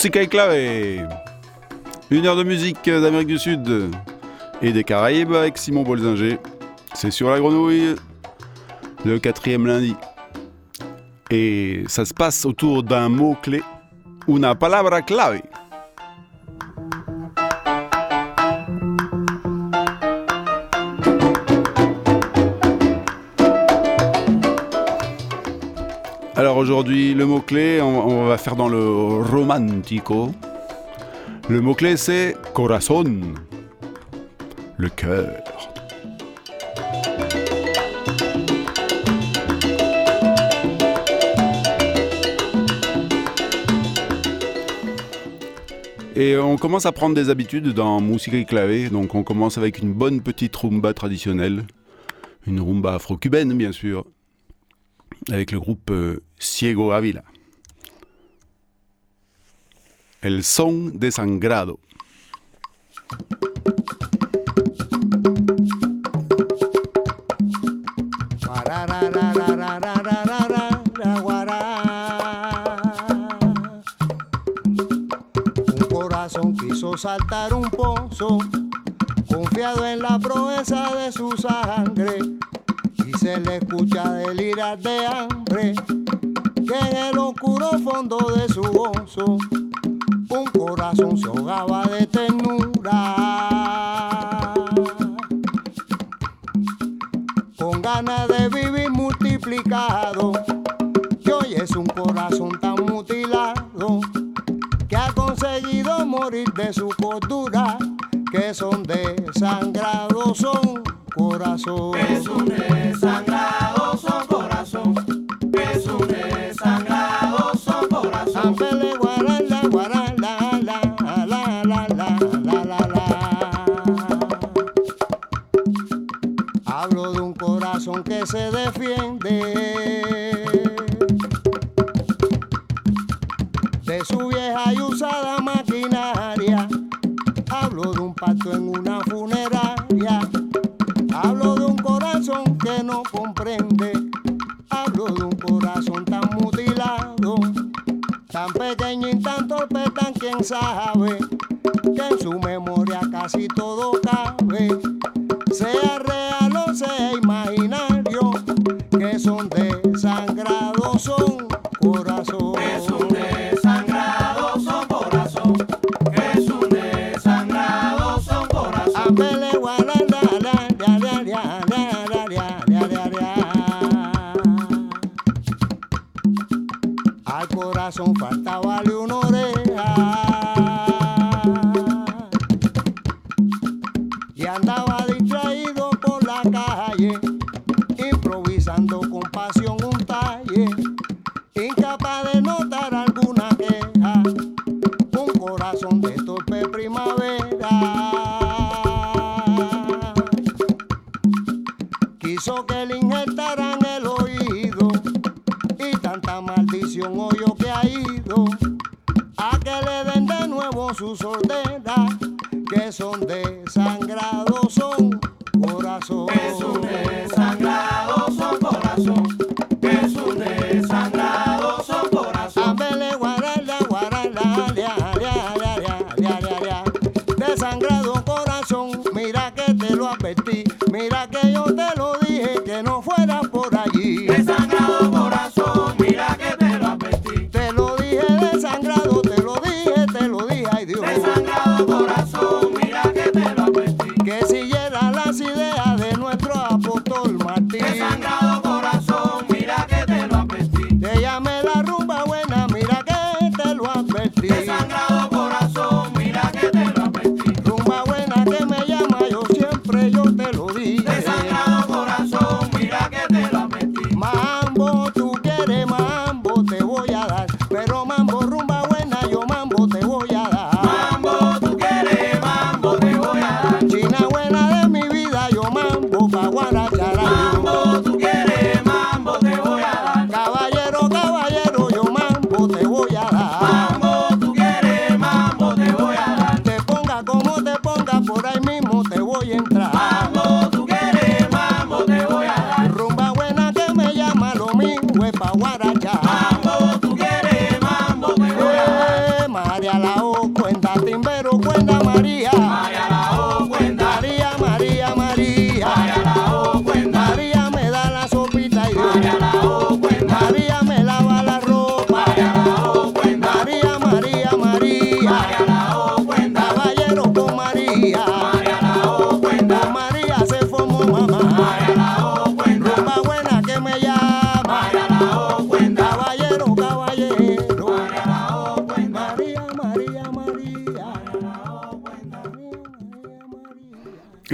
Musica clave. Une heure de musique d'Amérique du Sud et des Caraïbes avec Simon Bolzinger. C'est sur la grenouille, le quatrième lundi. Et ça se passe autour d'un mot-clé, una palabra clave. Aujourd'hui, le mot-clé, on, va faire dans le romantico. Le mot-clé, c'est corazon, le cœur. Et on commence à prendre des habitudes dans musique et clavé. Donc on commence avec une bonne petite rumba traditionnelle. Une rumba afro-cubaine, bien sûr avec le groupe euh, Ciego Ávila. El son desangrado. Un corazón quiso saltar un pozo, confiado en la proeza de su sangre se le escucha delirar de hambre, que en el oscuro fondo de su oso un corazón se ahogaba de ternura. Con ganas de vivir multiplicado, que hoy es un corazón tan mutilado que ha conseguido morir de su cordura, que son desangrados, son corazón. Se defiende. que le injetaran el oído. Y tanta maldición hoyo que ha ido. A que le den de nuevo sus ordenas, que son desangrados, son corazón.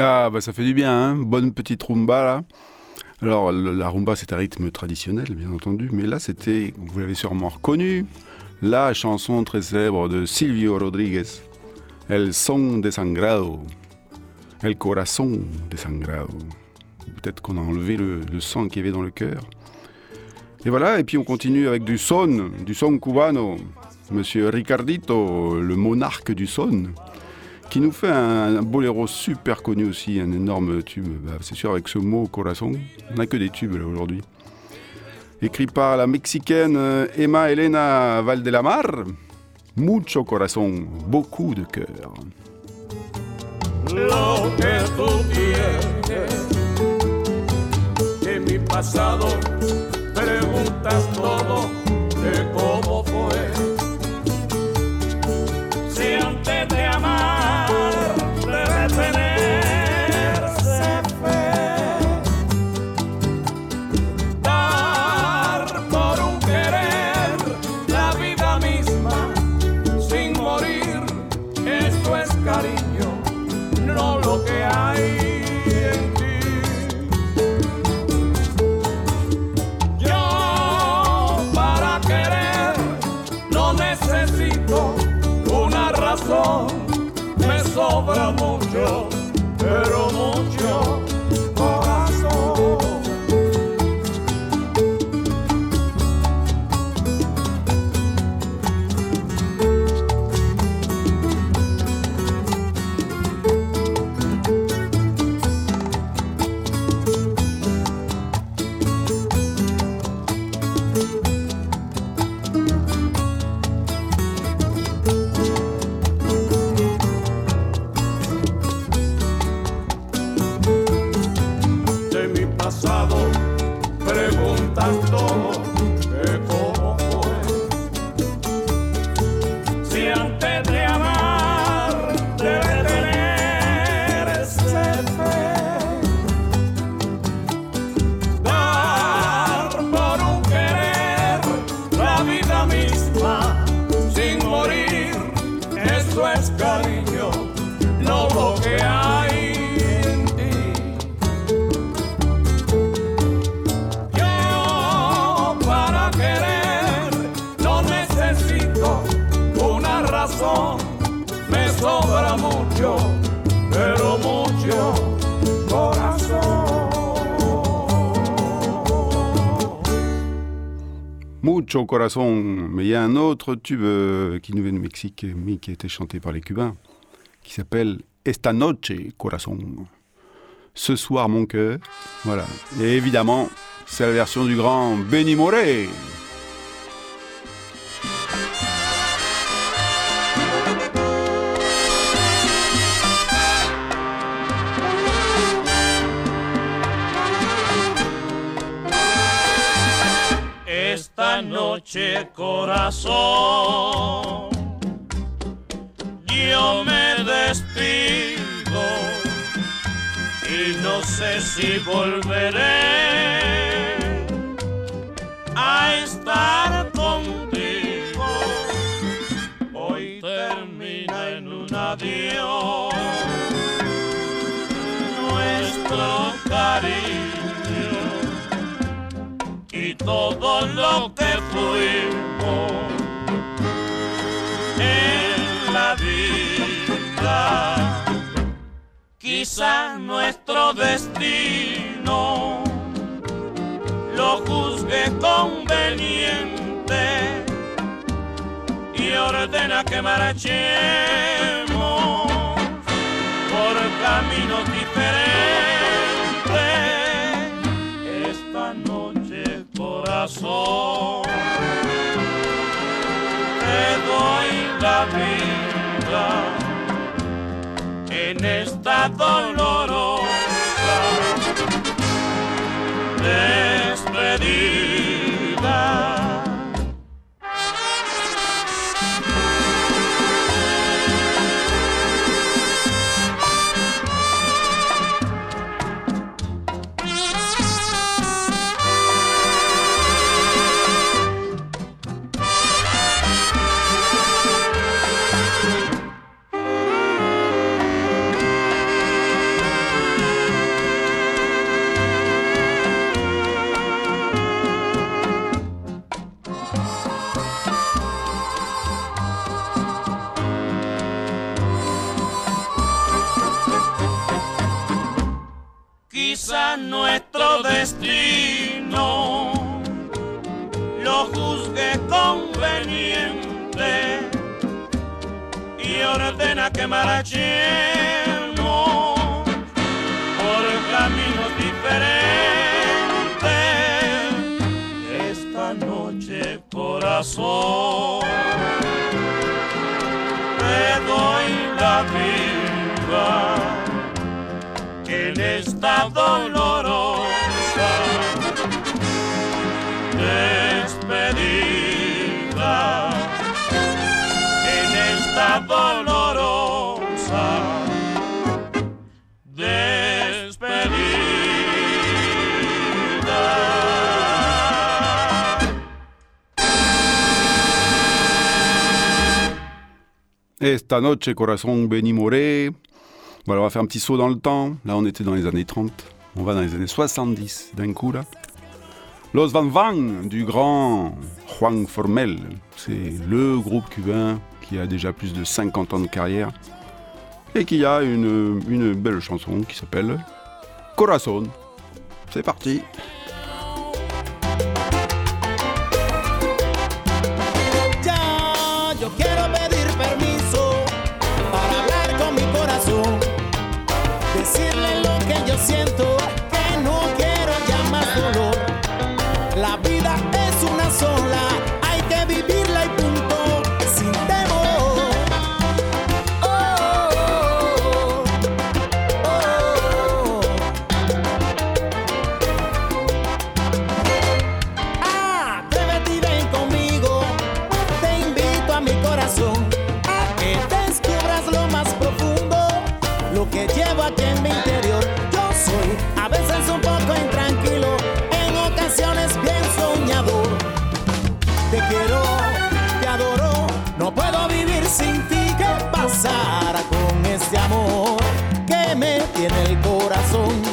Ah, bah ça fait du bien, hein bonne petite rumba là. Alors, la rumba, c'est un rythme traditionnel, bien entendu, mais là, c'était, vous l'avez sûrement reconnu, la chanson très célèbre de Silvio Rodriguez, El son desangrado, El corazón desangrado. Peut-être qu'on a enlevé le, le sang qu'il y avait dans le cœur. Et voilà, et puis on continue avec du son, du son cubano. Monsieur Ricardito, le monarque du son, qui nous fait un, boléro super connu aussi, un énorme tube. Bah, c'est sûr, avec ce mot corazon, on n'a que des tubes là aujourd'hui. Écrit par la mexicaine euh, Emma Elena Valdelamar, Mucho corazon, beaucoup de cœur. lo que tú tienes. De mi preguntas todo Corazon. Mais il y a un autre tube euh, qui nous vient du Mexique, mais qui a été chanté par les Cubains, qui s'appelle Esta noche corazon. Ce soir mon cœur. Voilà. Et évidemment, c'est la version du grand Benny Moré. Noche corazón, yo me despido y no sé si volveré a estar contigo. Hoy termina en un adiós nuestro cariño todo lo que fuimos en la vida. Quizá nuestro destino lo juzgue conveniente y ordena que marchemos por caminos diferentes. Corazón, te doy la vida en esta dolorosa despedida. quizá nuestro destino lo juzgue conveniente. Y ordena que marchemos por caminos diferentes. Esta noche corazón te doy la vida en esta dolorosa despedida, en esta dolorosa despedida. Esta noche, corazón Benimoré Bon, alors on va faire un petit saut dans le temps. Là, on était dans les années 30. On va dans les années 70 d'un coup, là. Los Van Van du grand Juan Formel. C'est le groupe cubain qui a déjà plus de 50 ans de carrière et qui a une belle chanson qui s'appelle Corazon. C'est parti! corazón.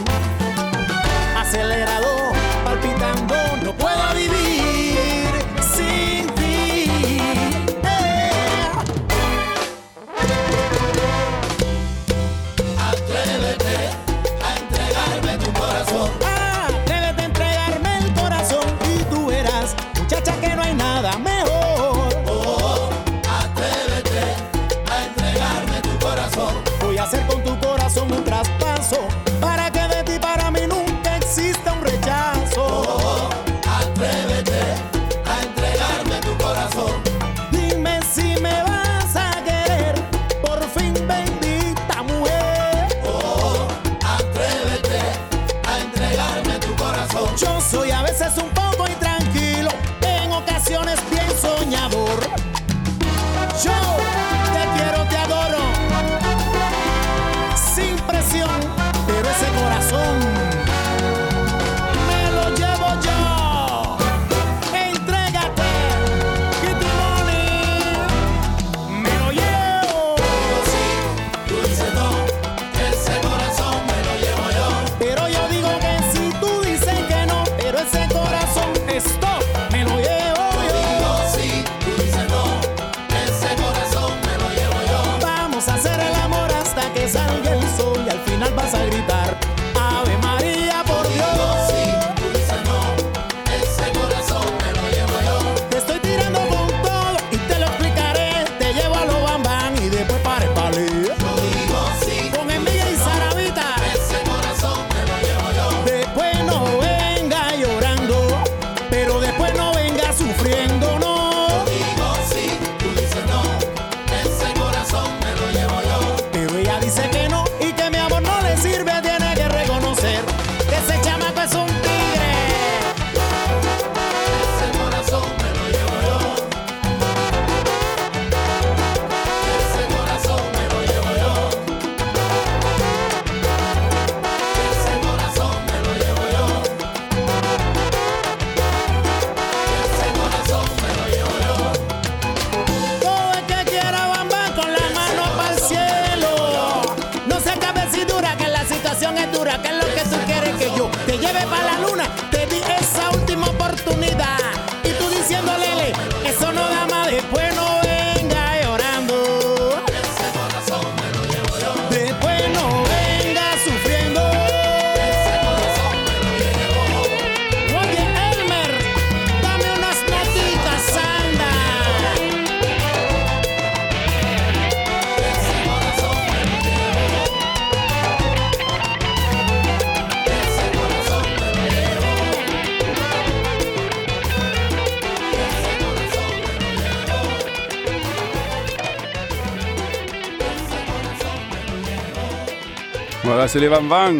C'est les Van Van,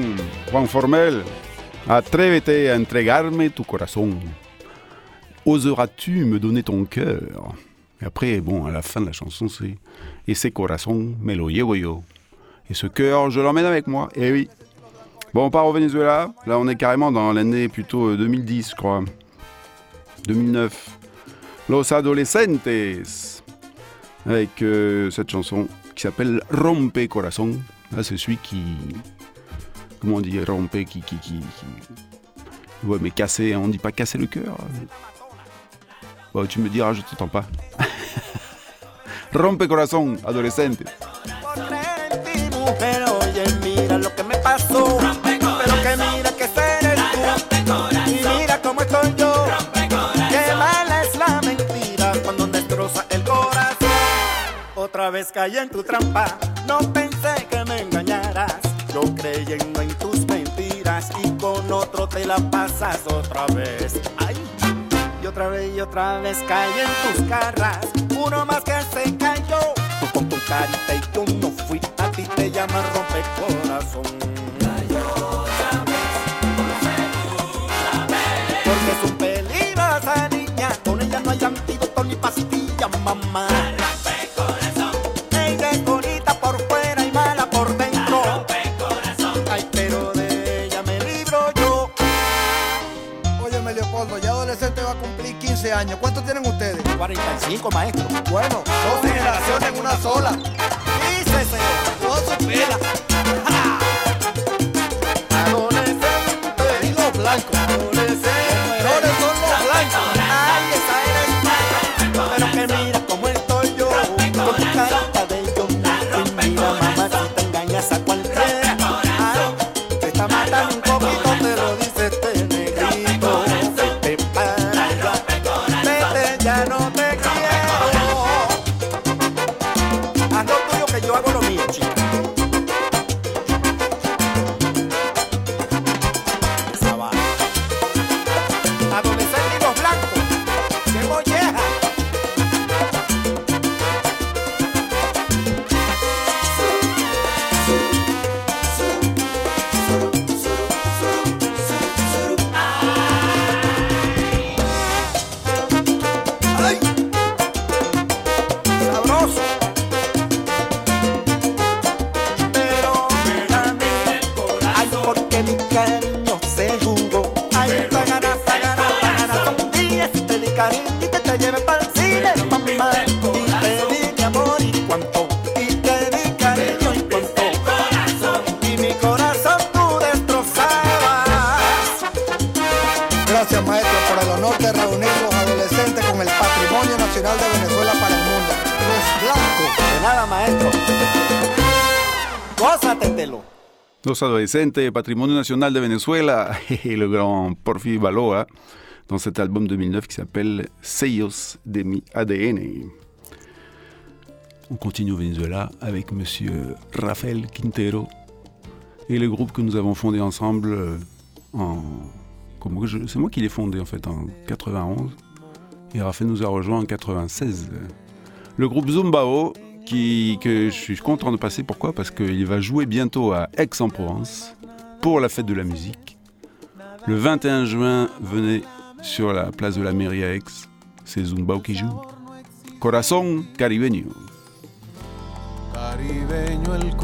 Juan Formel. Atrévete a entregarme tu corazón. Oseras-tu me donner ton cœur? Et après, bon, à la fin de la chanson, c'est Et ce corazón me lo yo. Et ce cœur, je l'emmène avec moi. Et oui. Bon, on part au Venezuela. Là, on est carrément dans l'année plutôt 2010, je crois. 2009. Los Adolescentes. Avec euh, cette chanson qui s'appelle Rompe Corazón. Là, c'est celui qui. Comment on dit Rompe qui, qui, qui, qui- Ouais, mais casser, on dit pas casser le cœur. Bon, tu me diras, je t'entends pas. Rompe Corazón, corazón. Otra vez caí en tu trampa. No pensé que me engañaras. Yo creyendo en tus mentiras y con otro te la pasas otra vez. Ay. Y otra vez y otra vez caí en tus garras. Uno más que se cayó. Tú con tu carita y yo no fui. A ti te llaman rompecorazón. Porque es un peligro esa niña. Con ella no hay antídoto ni pastilla, mamá. años. ¿Cuántos tienen ustedes? 45, maestro. Bueno, dos generaciones en una sola. No supera. Los adolescentes, patrimoine national de Venezuela, et le grand Porfi Baloa, dans cet album 2009 qui s'appelle Sellos de mi ADN. On continue au Venezuela avec monsieur Rafael Quintero et le groupe que nous avons fondé ensemble euh, en. C'est moi qui l'ai fondé en fait en 91 et Raphaël nous a rejoint en 96. Le groupe Zumbao, que je suis content de passer. Pourquoi? Parce qu'il va jouer bientôt à Aix-en-Provence pour la fête de la musique. Le 21 juin, venez sur la place de la mairie à Aix. C'est Zumbao qui joue. Corazón caribeño. Caribeño el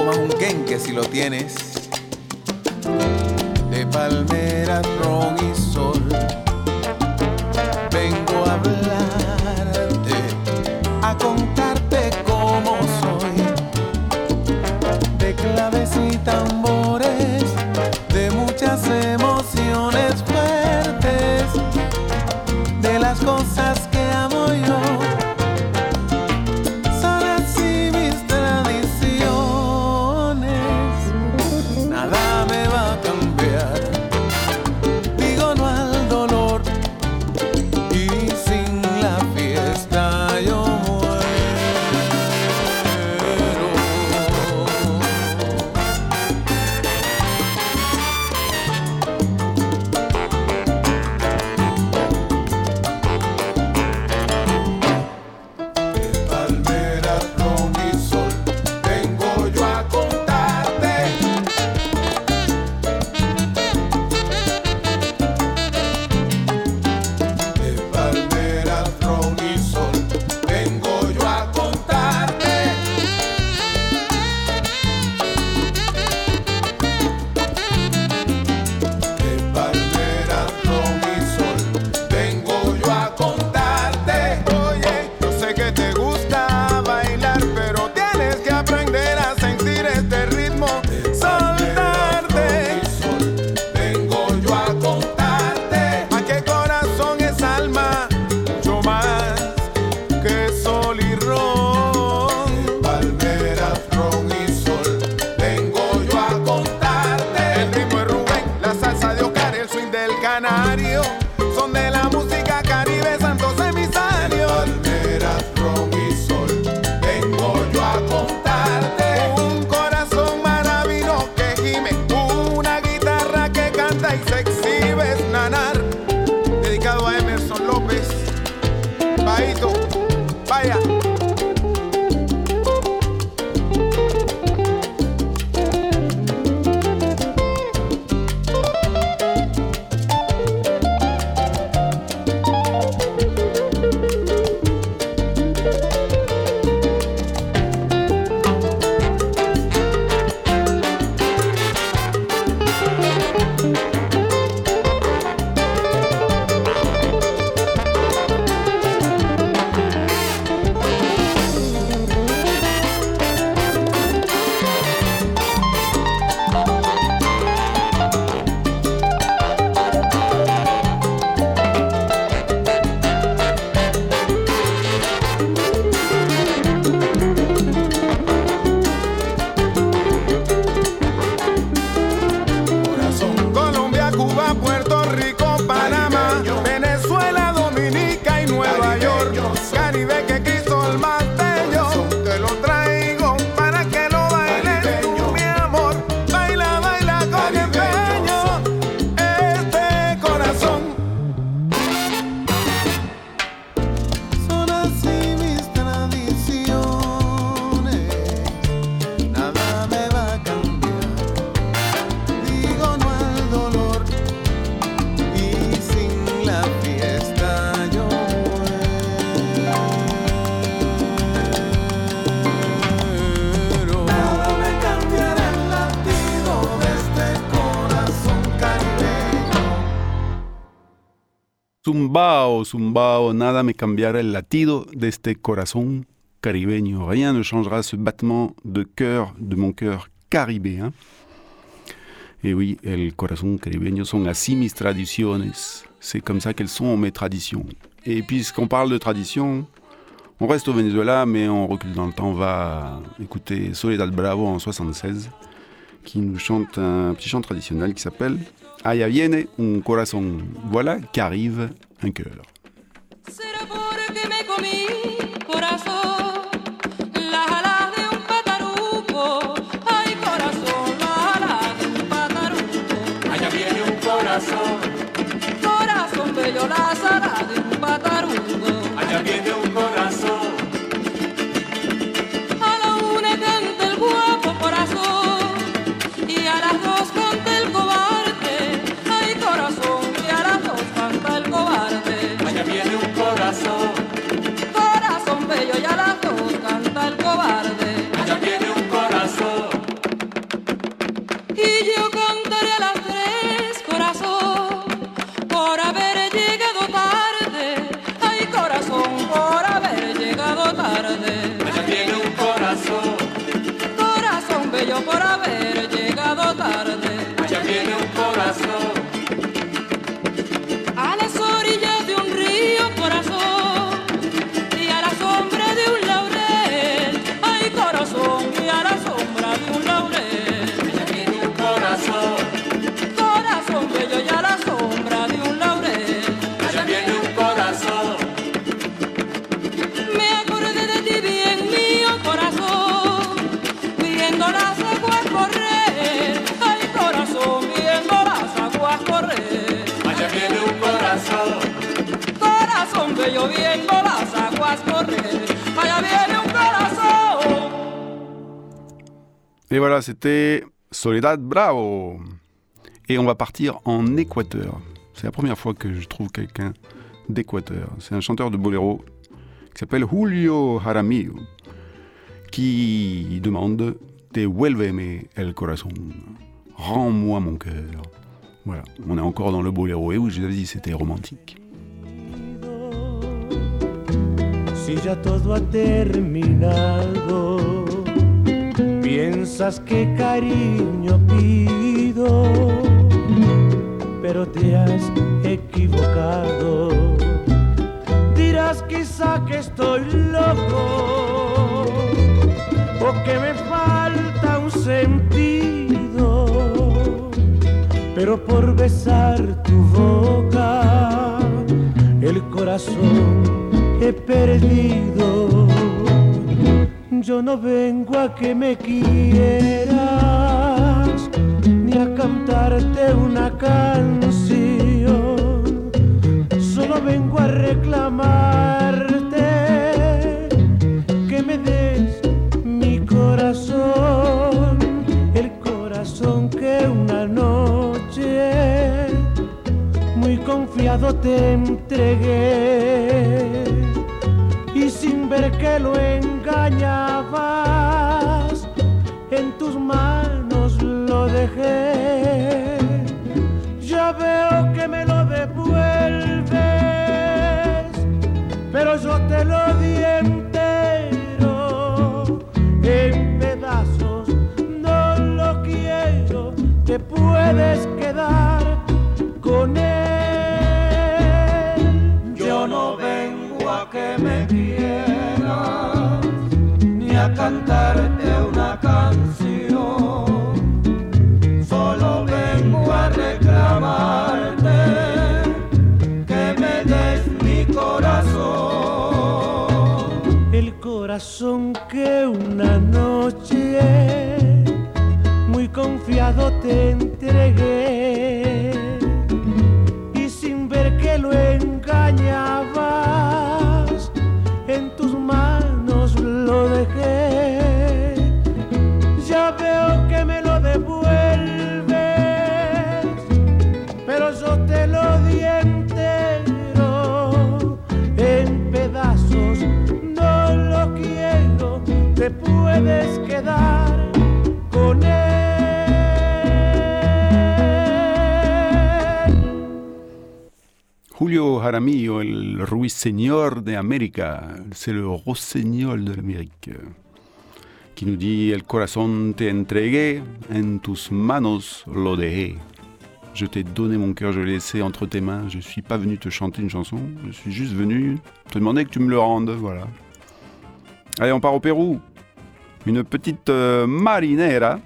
comas un quenque si lo tienes. De palmeras, ron zumbao, nada me cambiará el latido de este corazón caribeño. Rien ne changera ce battement de cœur de mon cœur caribéen. Et oui, el corazón caribeño son así mis tradiciones. C'est comme ça qu'elles sont mes traditions. Et puisqu'on parle de tradition, on reste au Venezuela, mais on recule dans le temps. On va écouter Soledad Bravo en 76, qui nous chante un petit chant traditionnel qui s'appelle Allá viene un corazón. Voilà qu'arrive un cœur. de voilà, c'était Soledad Bravo. Et on va partir en Équateur. C'est la première fois que je trouve quelqu'un d'Équateur. C'est un chanteur de boléro qui s'appelle Julio Jaramillo qui demande Devuélveme el corazón. Rends-moi mon cœur. Voilà, on est encore dans le boléro. Et oui, je vous avais dit, c'était romantique. si. Piensas que cariño pido, pero te has equivocado. Dirás quizá que estoy loco o que me falta un sentido, pero por besar tu boca el corazón he perdido. Yo no vengo a que me quieras ni a cantarte una canción. Solo vengo a reclamarte que me des mi corazón, el corazón que una noche muy confiado te entregué y sin ver que lo en tus manos lo dejé. Ya veo que me lo devuelves, cantar. Julio Jaramillo, el ruiseñor de América, c'est le rossignol de l'Amérique, qui nous dit El corazón te entregué, en tus manos lo dejé. Je t'ai donné mon cœur, je l'ai laissé entre tes mains. Je suis pas venu te chanter une chanson, je suis juste venu te demander que tu me le rendes, voilà. Allez, on part au Pérou. Une petite euh, marinera,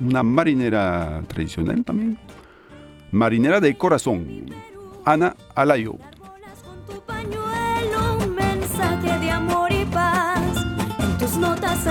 una marinera traditionnelle también. Marinera de corazón. Ana Alayo. notas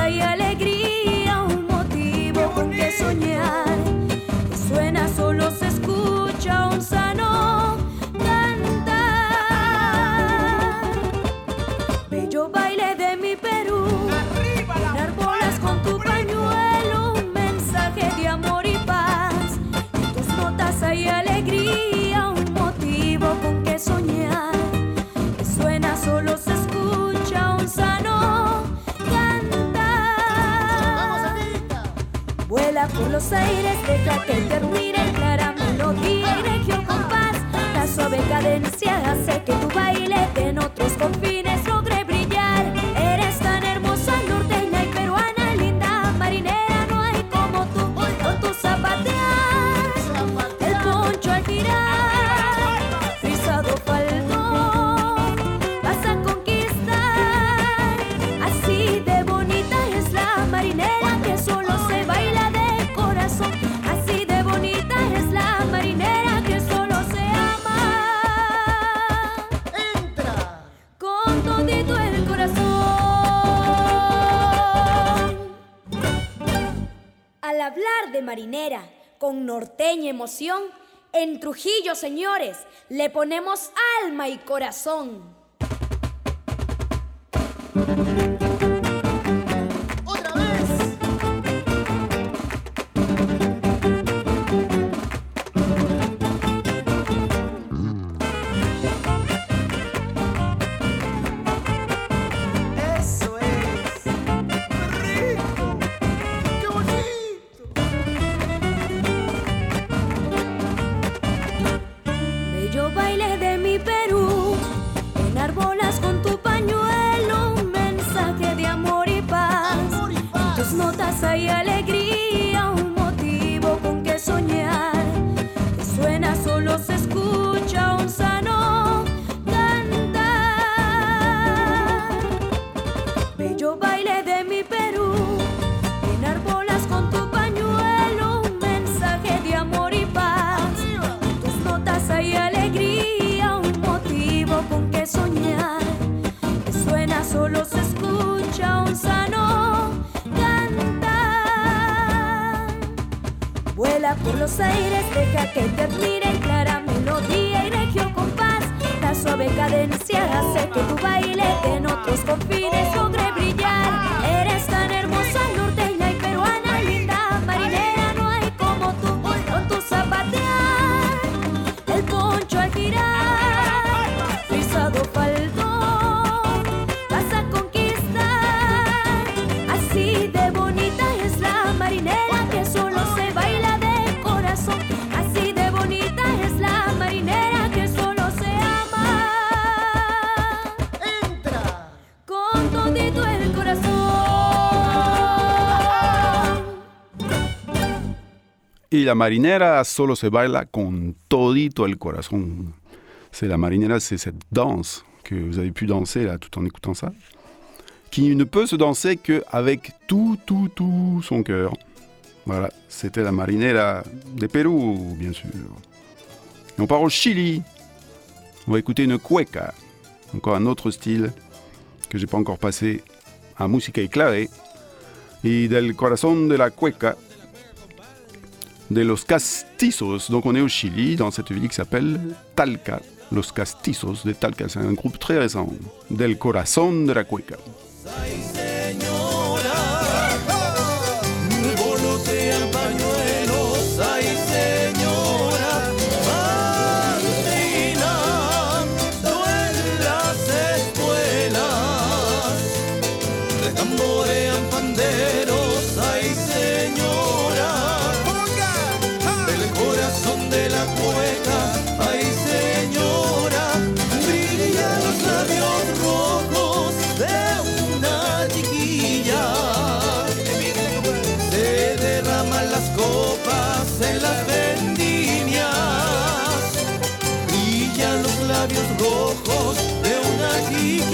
Por los aires, deja que te ruine clara melodía y regio compás. La suave cadencia hace que tu baile en otros confines logre con norteña emoción, en Trujillo, señores, le ponemos alma y corazón. Y la marinera solo se baila con todito el corazón. C'est la marinera, c'est cette danse que vous avez pu danser là tout en écoutant ça, qui ne peut se danser qu'avec tout, tout, tout son cœur. Voilà, c'était la marinera des Pérou, bien sûr. On part au Chili. On va écouter une cueca, encore un autre style que j'ai pas encore passé à Musica y Clave. Et del corazón de la cueca, de Los Castizos. Donc on est au Chili, dans cette ville qui s'appelle Talca. Los Castizos de Talca, c'est un groupe très récent. Del Corazón de la Cueca.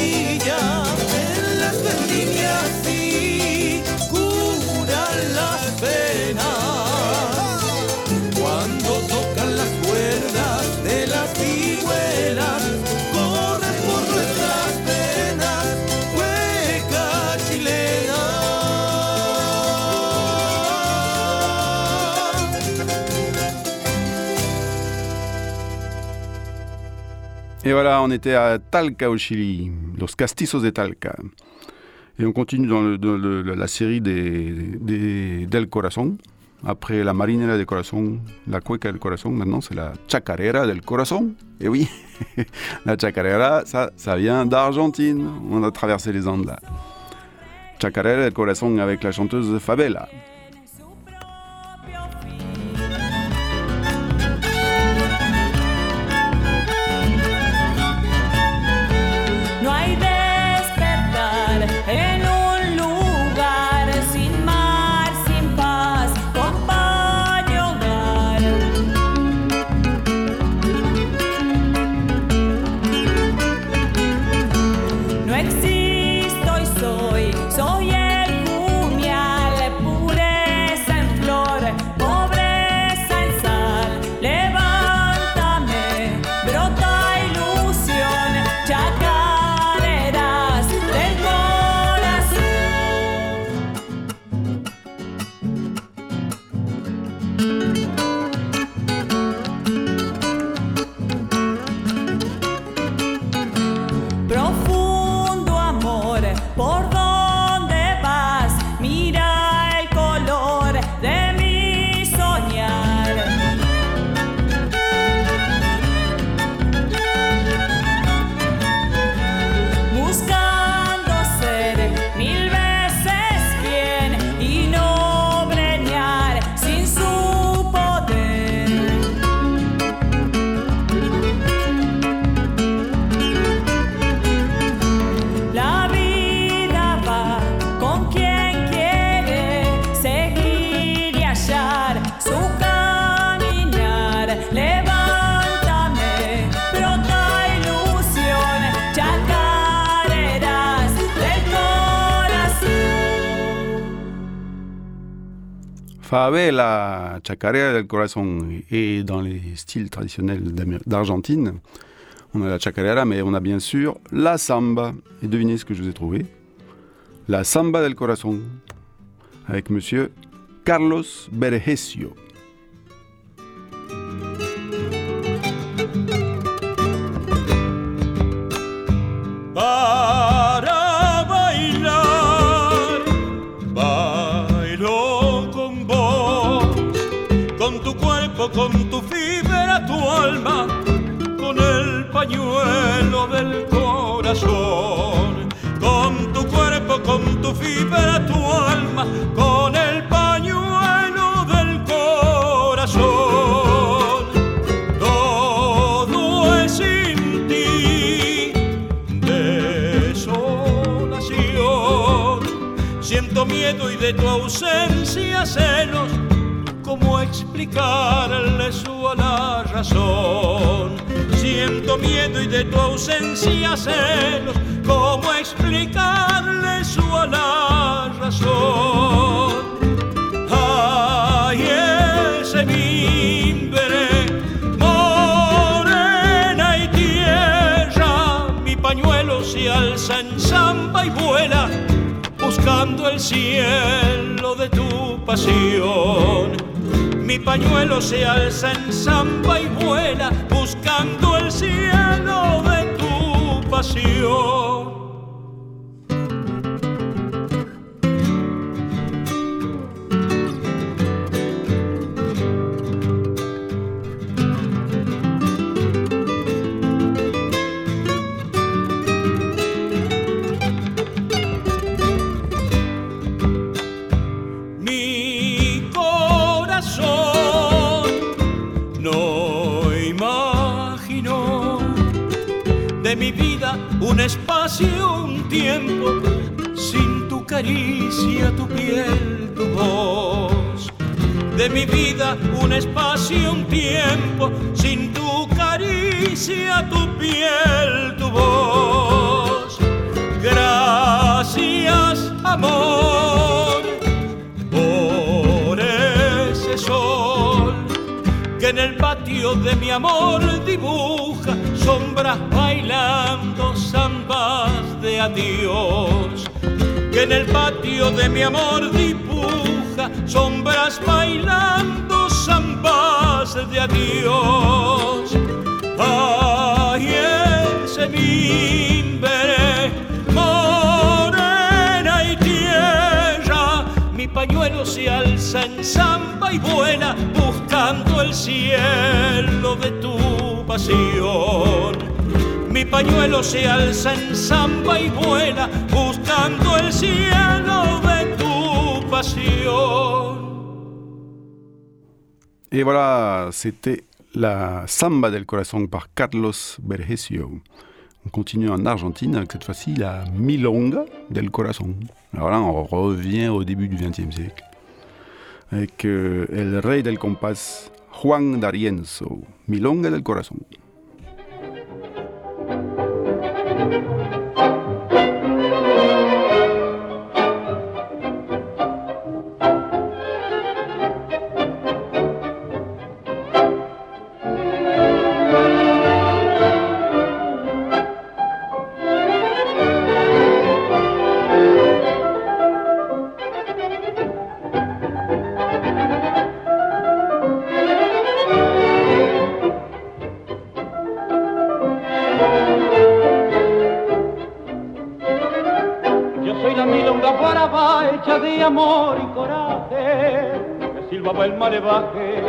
me. Et voilà, on était à Talca au Chili, Los Castizos de Talca. Et on continue dans, la série des, del Corazón. Après la marinera del Corazón, la cueca del Corazón, maintenant c'est la chacarera del Corazón. Et oui, la chacarera, ça, ça vient d'Argentine. On a traversé les Andes là. Chacarera del Corazón avec la chanteuse Fabela. Favela, chacarera del corazón. Et dans les styles traditionnels d'Argentine, on a la chacarera, mais on a bien sûr la samba. Et devinez ce que je vous ai trouvé? La samba del corazón, avec monsieur Carlos Bergesio. De tu ausencia celos. ¿Cómo explicarle eso a la razón? Siento miedo y de tu ausencia celos. ¿Cómo explicarle eso a la razón? Buscando el cielo de tu pasión. Mi pañuelo se alza en samba y vuela, buscando el cielo de tu pasión. Un tiempo, sin tu caricia, tu piel, tu voz. De mi vida un espacio, un tiempo, sin tu caricia, tu piel, tu voz. Gracias, amor por ese sol que en el patio de mi amor dibuja sombras bailando de adiós. Que en el patio de mi amor dibuja sombras bailando zambas de adiós. Ay, ese mimbre, morena y tierra, mi pañuelo se alza en samba y vuela, buscando el cielo de tu pasión. Mi pañuelo se alza en samba y vuela, buscando el cielo de tu pasión. Et voilà, c'était la Samba del Corazón par Carlos Vergesio. On continue en Argentine avec cette fois-ci la Milonga del Corazón. Alors là, on revient au début du XXe siècle avec euh, El Rey del Compás, Juan D'Arienzo, Milonga del Corazón. Thank you. Malevaje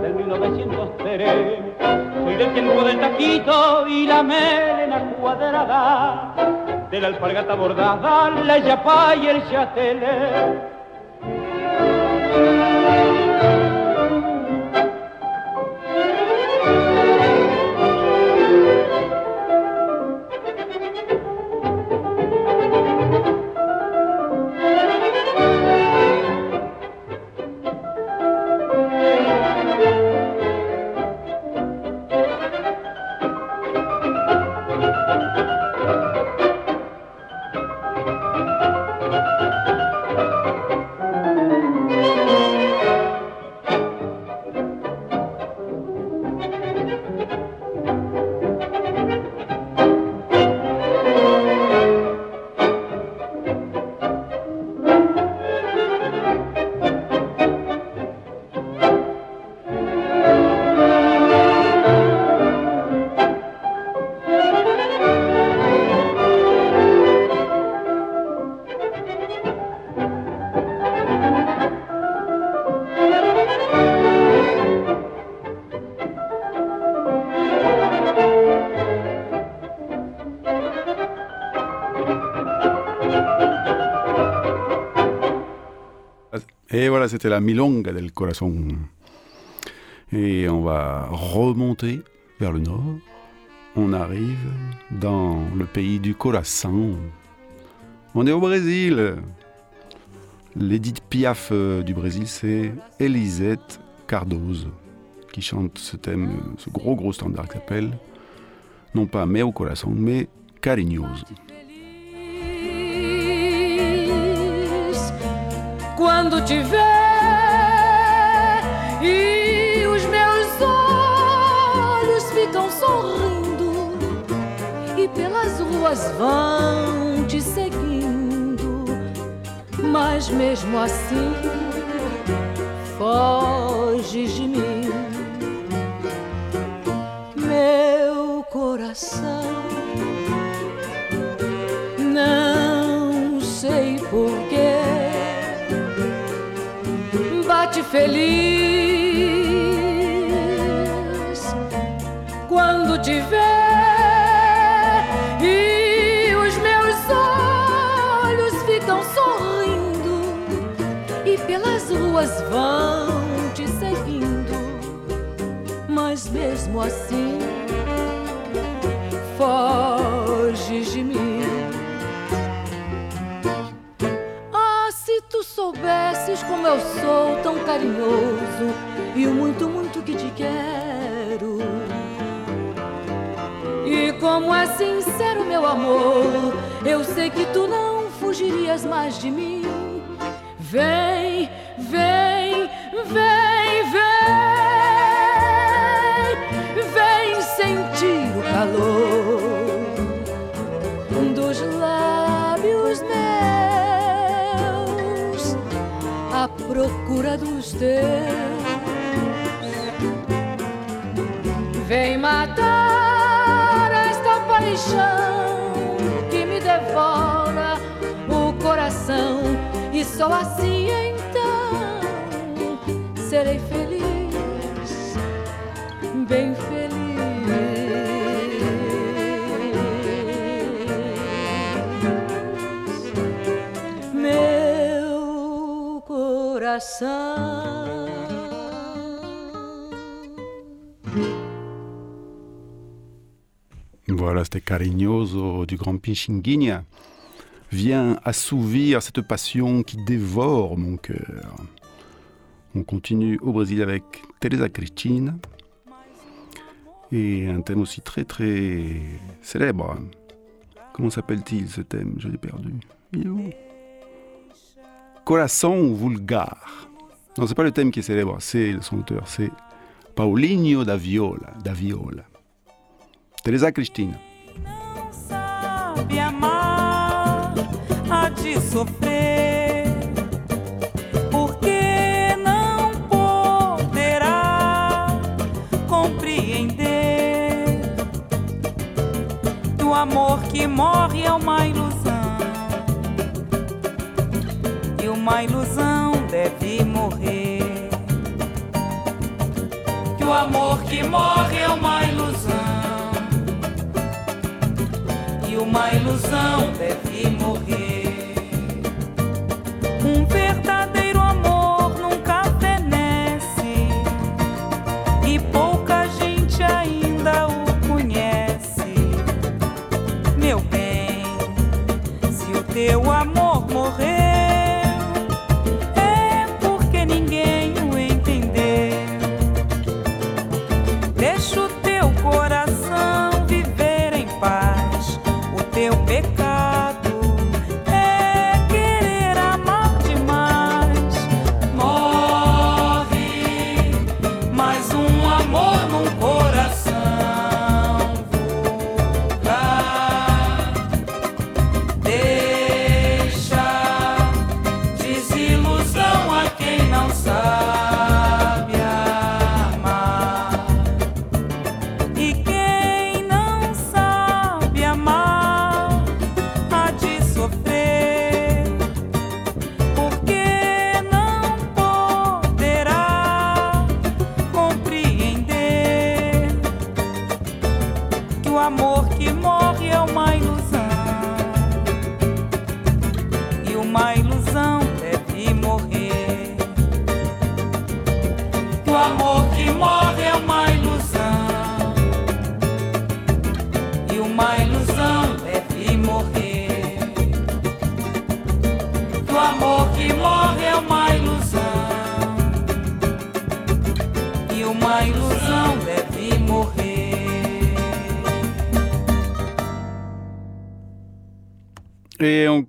del 1903. Soy del tiempo del taquito y la melena cuadrada, de la alpargata bordada, la yapa y el chatelé. Et voilà, c'était la Milonga del Corazon. Et on va remonter vers le nord. On arrive dans le pays du Coração. On est au Brésil. L'édite Piaf euh, du Brésil, c'est Elisette Cardoso qui chante ce thème, ce gros gros standard qui s'appelle non pas Meu Coração, mais Carinhoso. Quando te ver. E os meus olhos ficam sorrindo. E pelas ruas vão te seguindo, mas mesmo assim foges de mim, meu coração. Não sei porquê feliz Quando te ver E os meus olhos ficam sorrindo E pelas ruas vão te seguindo. Mas mesmo assim como eu sou tão carinhoso e o muito, muito que te quero. E como é sincero meu amor, eu sei que tu não fugirias mais de mim. Vem, vem, vem, vem, vem sentir o calor procura dos teus. Vem matar esta paixão que me devora o coração e só assim então serei feliz, bem feliz. Voilà, c'était Carinhoso du Grand Pichinguinha. Viens assouvir cette passion qui dévore mon cœur. On continue au Brésil avec Teresa Cristina. Et un thème aussi très très célèbre. Comment s'appelle-t-il ce thème? Je l'ai perdu. Corazon vulgar. Non, c'est pas le thème qui est célèbre, c'est son auteur, c'est Paulinho da Viola. Da Viola. Teresa Cristina. sabe amar, há de sofrer, porque não poderá compreender que o amor que morre é uma ilusão uma ilusão deve morrer. Que o amor que morre é uma ilusão e uma ilusão deve morrer. Um verdadeiro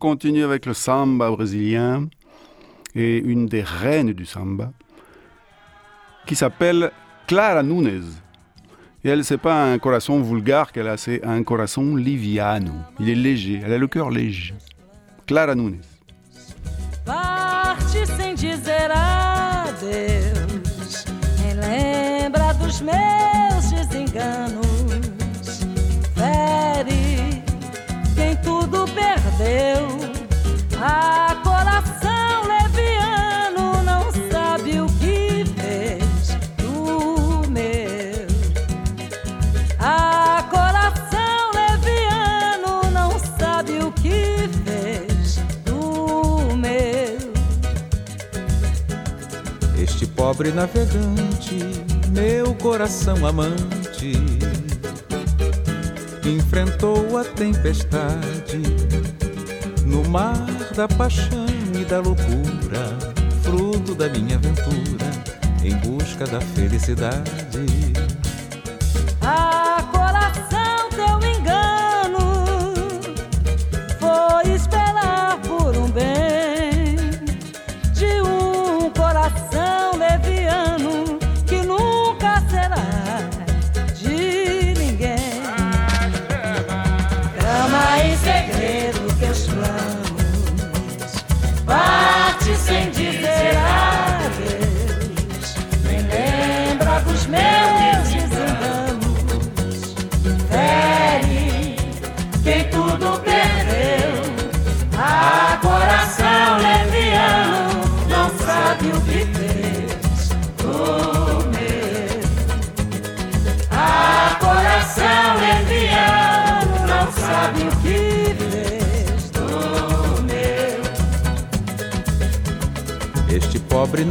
continue avec le samba brésilien et une des reines du samba qui s'appelle Clara Nunes. Et elle, c'est pas un corazon vulgaire qu'elle a, c'est un corazon liviano. Il est léger, elle a le cœur léger. Clara Nunes. Parte adeus. Relembra dos meus desenganos. Perdeu. A coração leviano não sabe o que fez do meu. A coração leviano não sabe o que fez do meu. Este pobre navegante, meu coração amante, enfrentou a tempestade no mar da paixão e da loucura, fruto da minha aventura em busca da felicidade. A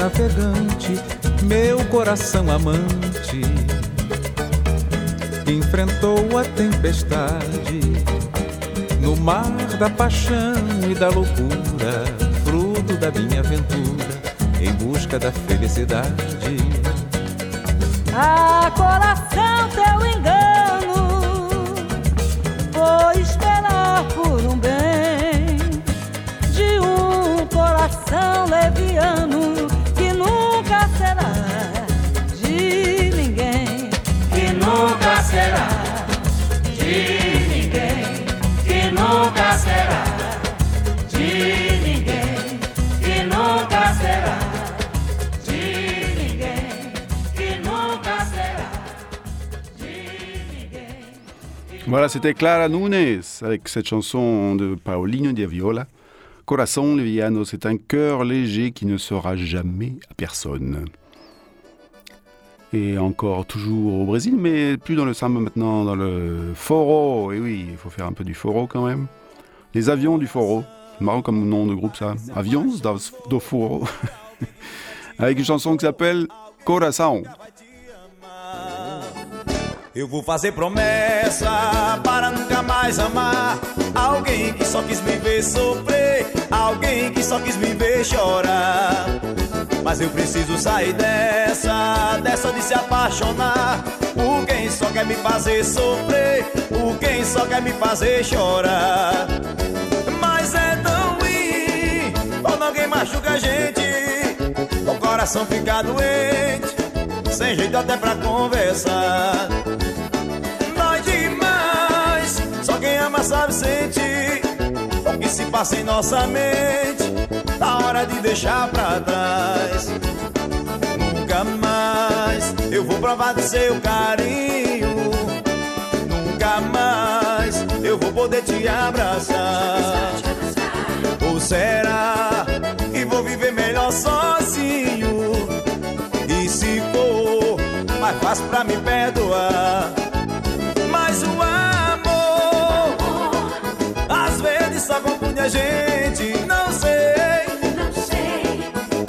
navegante, meu coração amante, enfrentou a tempestade no mar da paixão e da loucura, fruto da minha aventura em busca da felicidade. A coração teu engano foi esperar por um bem de um coração leviano Voilà, c'était Clara Nunes avec cette chanson de Paolino Di Viola. Corazon Leviano, c'est un cœur léger qui ne sera jamais à personne. Et encore toujours au Brésil, mais plus dans le samba maintenant, dans le foro. Et oui, il faut faire un peu du foro quand même. Les avions du foro. Marrant comme nom de groupe ça. Avions do foro. avec une chanson qui s'appelle Coração. Para nunca mais amar alguém que só quis me ver sofrer, alguém que só quis me ver chorar. Mas eu preciso sair dessa, dessa de se apaixonar. Por quem só quer me fazer sofrer, por quem só quer me fazer chorar. Mas é tão ruim quando alguém machuca a gente, o coração fica doente, sem jeito até pra conversar. Sabe sentir o que se passa em nossa mente. Tá hora de deixar pra trás. Nunca mais eu vou provar do seu carinho. Nunca mais eu vou poder te abraçar. Ou será que vou viver melhor sozinho? E se for mais fácil pra me perdoar? Só confunde a gente. Não sei.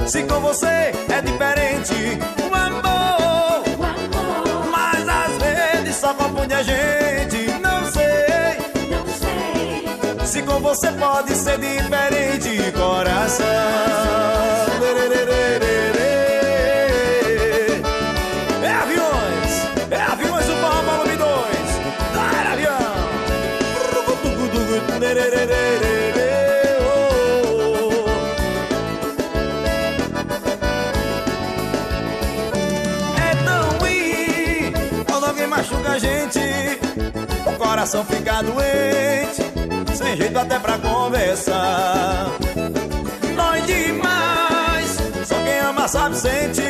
Se com você é diferente. O amor, mas às vezes só confunde a gente. Não sei, se com você pode ser diferente, coração. Coração fica doente, sem jeito até pra conversar. Dói demais, só quem ama sabe sente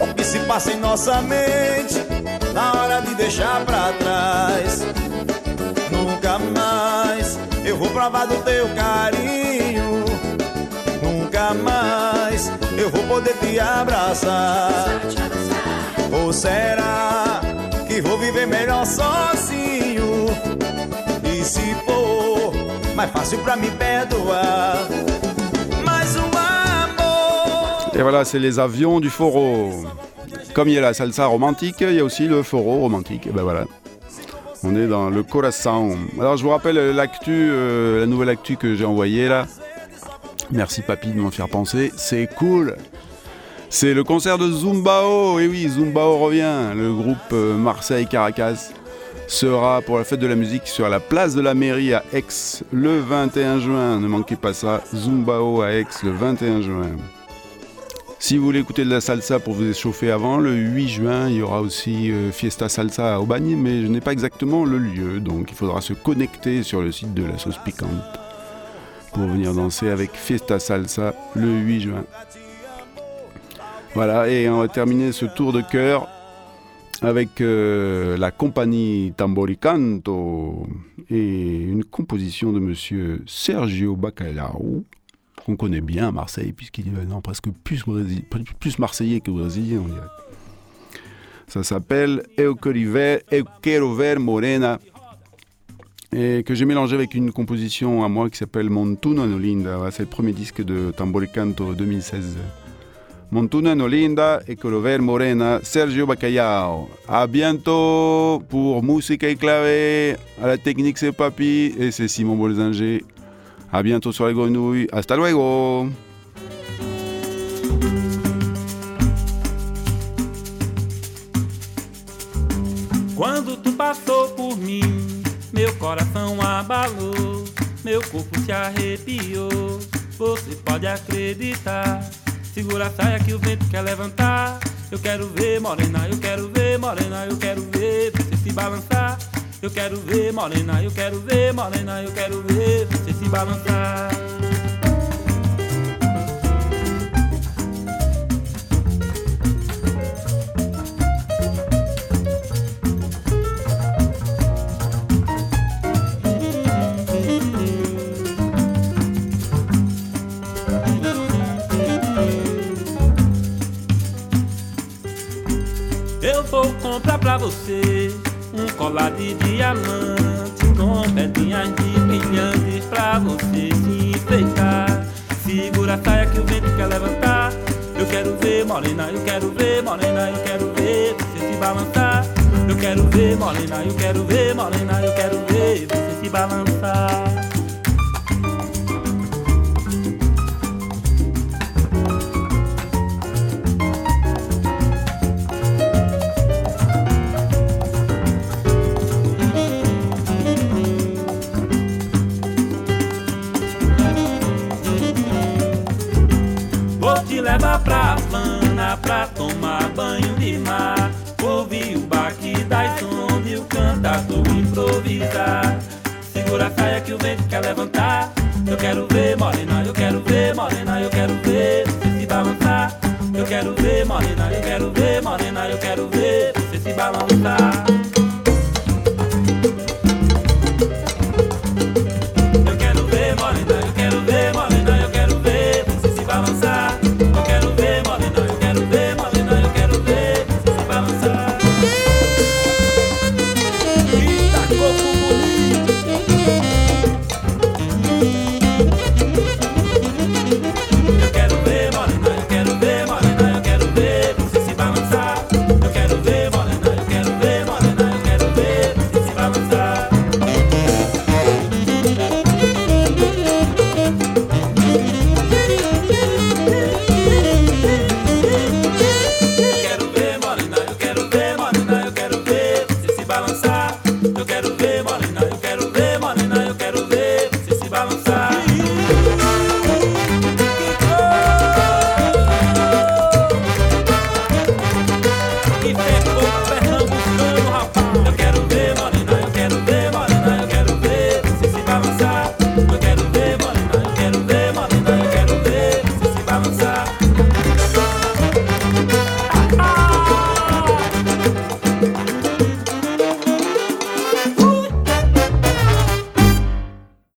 o que se passa em nossa mente na hora de deixar pra trás. Nunca mais eu vou provar do teu carinho. Nunca mais eu vou poder te abraçar. Ou será Et voilà, c'est les avions du foro. Comme il y a la salsa romantique, il y a aussi le foro romantique. Et ben voilà. On est dans le Corazon. Alors je vous rappelle l'actu, euh, la nouvelle actu que j'ai envoyée là. Merci papy de m'en faire penser. C'est cool. C'est le concert de Zumbao. Et oui, Zumbao revient. Le groupe euh, Marseille-Caracas sera pour la fête de la musique sur la place de la mairie à Aix le 21 juin. Ne manquez pas ça. Zumbao à Aix le 21 juin. Si vous voulez écouter de la salsa pour vous échauffer avant, le 8 juin, il y aura aussi euh, Fiesta Salsa à Aubagne, mais je n'ai pas exactement le lieu, donc il faudra se connecter sur le site de la sauce piquante pour venir danser avec Fiesta Salsa le 8 juin. Voilà, et on va terminer ce tour de cœur avec euh, la compagnie Tamboricanto et une composition de monsieur Sergio Bacalhau qu'on connaît bien à Marseille, puisqu'il est maintenant presque plus, marseillais que brésilien. on dirait. Ça s'appelle Eu Quero Ver- Morena, et que j'ai mélangé avec une composition à moi qui s'appelle Montuna no Linda. C'est le premier disque de Tamboricanto 2016. Montuna no Linda et Quero Ver Morena, Sergio Bacalhau. À bientôt pour Musica y Clave. À la technique, c'est Papy et c'est Simon Bolzinger. À bientôt sur les grenouilles. Hasta luego. Quando tu passou por mim, meu coração abalou, meu corpo se arrepiou. Você pode acreditar. Segura a saia que o vento quer levantar. Eu quero ver morena, eu quero ver morena, eu quero ver você se balançar. Eu quero ver morena, eu quero ver morena, eu quero ver você se balançar. Comprar pra você um colar de diamante com pedrinhas de brilhantes pra você se enfeitar. Segura a saia que o vento quer levantar. Eu quero ver morena, eu quero ver morena, eu quero ver você se balançar. Eu quero ver morena, eu quero ver morena, eu quero ver você se balançar. Levar pra plana pra tomar banho de mar. Ouvir o baque das ondas e o cantador improvisar. Segura a saia que o vento quer levantar. Eu quero ver morena, eu quero ver morena, eu quero ver você se balançar. Eu quero ver morena, eu quero ver